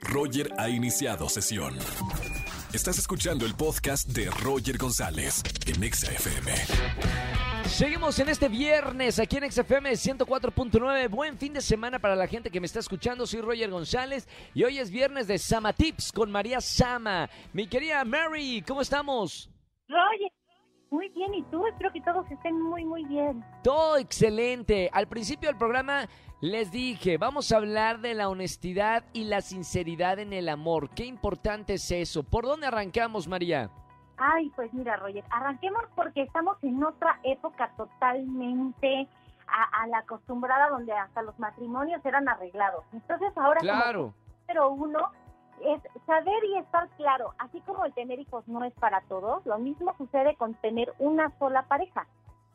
Roger ha iniciado sesión. Estás escuchando el podcast de Roger González en Exa FM. Seguimos en este viernes aquí en XFM 104.9. Buen fin de semana para la gente que me está escuchando. Soy Roger González y hoy es viernes de Sama Tips con María Sama. Mi querida Mary, ¿cómo estamos? Roger, muy bien. ¿Y tú? Espero que todos estén muy, muy bien. Todo excelente. Al principio del programa les dije, vamos a hablar de la honestidad y la sinceridad en el amor. Qué importante es eso. ¿Por dónde arrancamos, María? Ay, pues mira, Roger, arranquemos porque estamos en otra época totalmente a, la acostumbrada donde hasta los matrimonios eran arreglados. Entonces ahora claro. pero uno es saber y estar claro, así como el tener hijos no es para todos, lo mismo sucede con tener una sola pareja.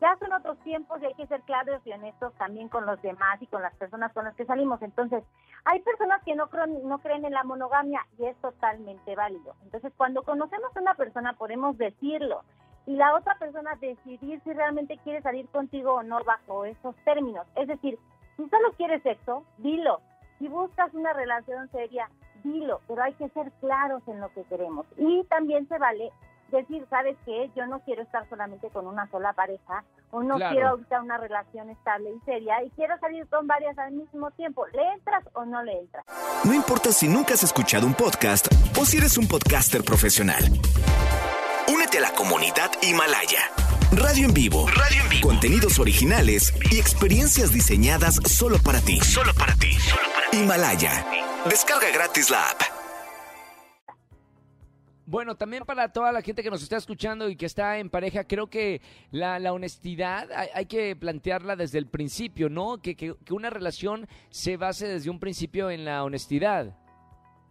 Ya son otros tiempos y hay que ser claros y honestos también con los demás y con las personas con las que salimos. Entonces, hay personas que no creen, no creen en la monogamia y es totalmente válido. Entonces, cuando conocemos a una persona podemos decirlo y la otra persona decidir si realmente quiere salir contigo o no bajo esos términos. Es decir, si solo quieres sexo, dilo. Si buscas una relación seria, pero hay que ser claros en lo que queremos. Y también se vale decir, ¿sabes qué? Yo no quiero estar solamente con una sola pareja o no quiero ahorita una relación estable y seria y quiero salir con varias al mismo tiempo. ¿Le entras o no le entras? No importa si nunca has escuchado un podcast o si eres un podcaster profesional. Únete a la comunidad Himalaya. Radio en vivo. Radio en vivo. Contenidos originales y experiencias diseñadas solo para ti. Solo para ti. Solo para ti. Himalaya. Descarga gratis la app. Bueno, también para toda la gente que nos está escuchando y que está en pareja, creo que la, honestidad hay, que plantearla desde el principio, ¿no? Que, que, una relación se base desde un principio en la honestidad.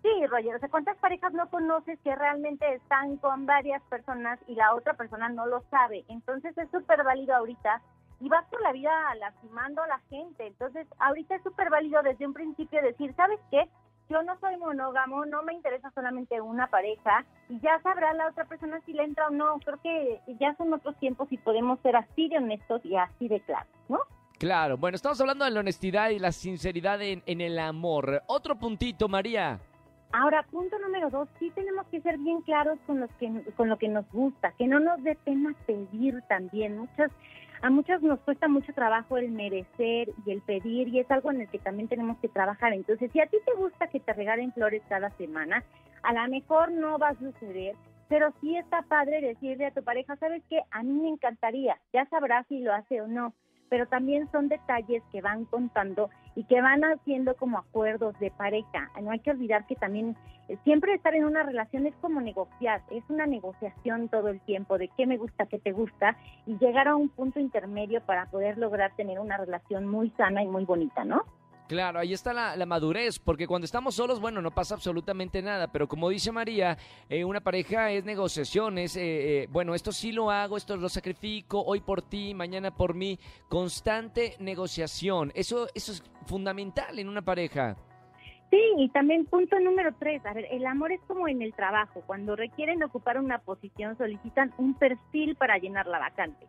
Sí, Roger, o sea, ¿cuántas parejas no conoces que realmente están con varias personas y la otra persona no lo sabe? Entonces es súper válido ahorita y vas por la vida lastimando a la gente. Entonces, ahorita es súper válido desde un principio decir, ¿sabes qué? Yo no soy monógamo, no me interesa solamente una pareja y ya sabrá la otra persona si le entra o no. Creo que ya son otros tiempos y podemos ser así de honestos y así de claros, ¿no? Claro, bueno, estamos hablando de la honestidad y la sinceridad en, en el amor. Otro puntito, María. Ahora, punto número dos, sí tenemos que ser bien claros con, los que, con lo que nos gusta, que no nos dé pena pedir también. Muchas a muchas nos cuesta mucho trabajo el merecer y el pedir y es algo en el que también tenemos que trabajar. Entonces, si a ti te gusta que te regalen flores cada semana, a lo mejor no va a suceder, pero sí está padre decirle a tu pareja, ¿sabes qué? A mí me encantaría, ya sabrás si lo hace o no pero también son detalles que van contando y que van haciendo como acuerdos de pareja. No hay que olvidar que también eh, siempre estar en una relación es como negociar, es una negociación todo el tiempo de qué me gusta, qué te gusta y llegar a un punto intermedio para poder lograr tener una relación muy sana y muy bonita, ¿no? Claro, ahí está la, madurez, porque cuando estamos solos, bueno, no pasa absolutamente nada, pero como dice María, eh, una pareja es negociaciones, eh, eh, bueno, esto sí lo hago, esto lo sacrifico, hoy por ti, mañana por mí, constante negociación, eso, eso es fundamental en una pareja. Sí, y también punto número tres, a ver, el amor es como en el trabajo, cuando requieren ocupar una posición solicitan un perfil para llenar la vacante.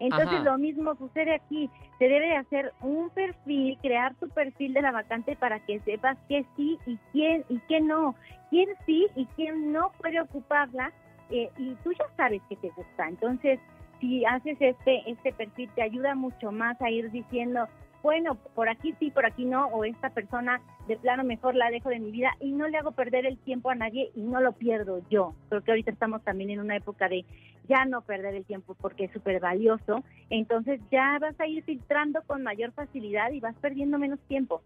Entonces lo mismo sucede aquí, se debe hacer un perfil, crear tu perfil de la vacante para que sepas qué sí y quién y qué no, quién sí y quién no puede ocuparla eh, y tú ya sabes que te gusta. Entonces, si haces este este perfil te ayuda mucho más a ir diciendo bueno, por aquí sí, por aquí no, o esta persona de plano mejor la dejo de mi vida y no le hago perder el tiempo a nadie y no lo pierdo yo. Creo que ahorita estamos también en una época de ya no perder el tiempo porque es súper valioso, entonces ya vas a ir filtrando con mayor facilidad y vas perdiendo menos tiempo.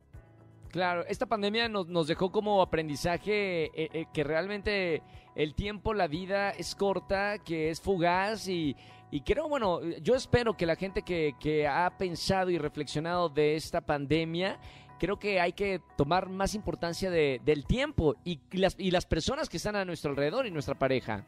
Claro, esta pandemia nos, nos dejó como aprendizaje eh, eh, que realmente el tiempo, la vida es corta, que es fugaz y, y creo, bueno, yo espero que la gente que, que ha pensado y reflexionado de esta pandemia creo que hay que tomar más importancia de, del tiempo y las, y las personas que están a nuestro alrededor y nuestra pareja.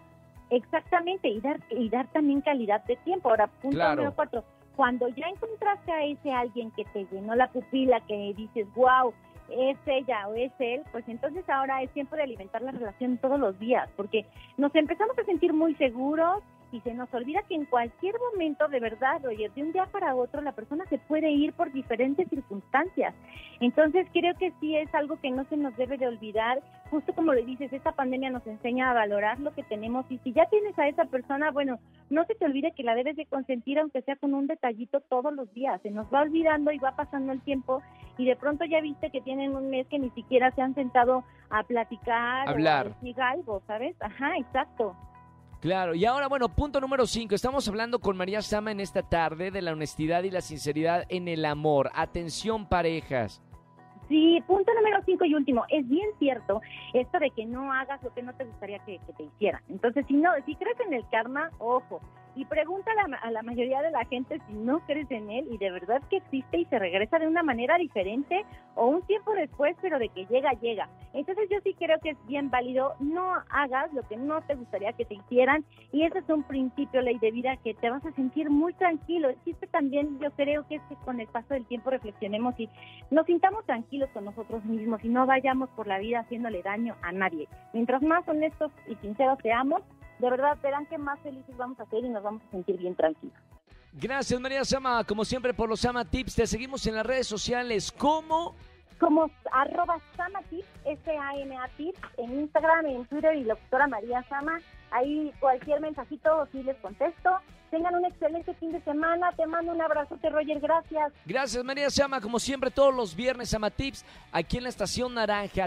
Exactamente, y dar, y dar también calidad de tiempo. Ahora, punto número cuatro, cuando ya encontraste a ese alguien que te llenó la pupila, que dices, wow, es ella o es él, pues entonces ahora es tiempo de alimentar la relación todos los días, porque nos empezamos a sentir muy seguros y se nos olvida que en cualquier momento, de verdad, oye, de un día para otro, la persona se puede ir por diferentes circunstancias. Entonces, creo que sí es algo que no se nos debe de olvidar. Justo como le dices, esta pandemia nos enseña a valorar lo que tenemos y si ya tienes a esa persona, bueno, no se te olvide que la debes de consentir, aunque sea con un detallito todos los días. Se nos va olvidando y va pasando el tiempo y de pronto ya viste que tienen un mes que ni siquiera se han sentado a platicar Hablar. o a decir algo, ¿sabes? Ajá, exacto. Claro, y ahora, bueno, punto número 5. Estamos hablando con María Sama en esta tarde de la honestidad y la sinceridad en el amor. Atención, parejas. Sí, punto número cinco y último. Es bien cierto esto de que no hagas lo que no te gustaría que, que te hicieran. Entonces, si no, si crees en el karma, ojo. Y pregunta a la, a la mayoría de la gente si no crees en él y de verdad que existe y se regresa de una manera diferente o un tiempo después, pero de que llega, llega. Entonces yo sí creo que es bien válido, no hagas lo que no te gustaría que te hicieran y ese es un principio, ley de vida, que te vas a sentir muy tranquilo. Existe también, yo creo que es que con el paso del tiempo reflexionemos y nos sintamos tranquilos con nosotros mismos y no vayamos por la vida haciéndole daño a nadie. Mientras más honestos y sinceros seamos, de verdad verán que más felices vamos a ser y nos vamos a sentir bien tranquilos. Gracias, María Sama, como siempre, por los Sama Tips. Te seguimos en las redes sociales. ¿Cómo? Como arroba Sama Tips, S-A-M-A Tips, en Instagram, en Twitter y locutora María Sama. Ahí cualquier mensajito sí les contesto. Tengan un excelente fin de semana. Te mando un abrazote, Roger. Gracias. Gracias, María Sama, como siempre, todos los viernes Sama Tips, aquí en la Estación Naranja.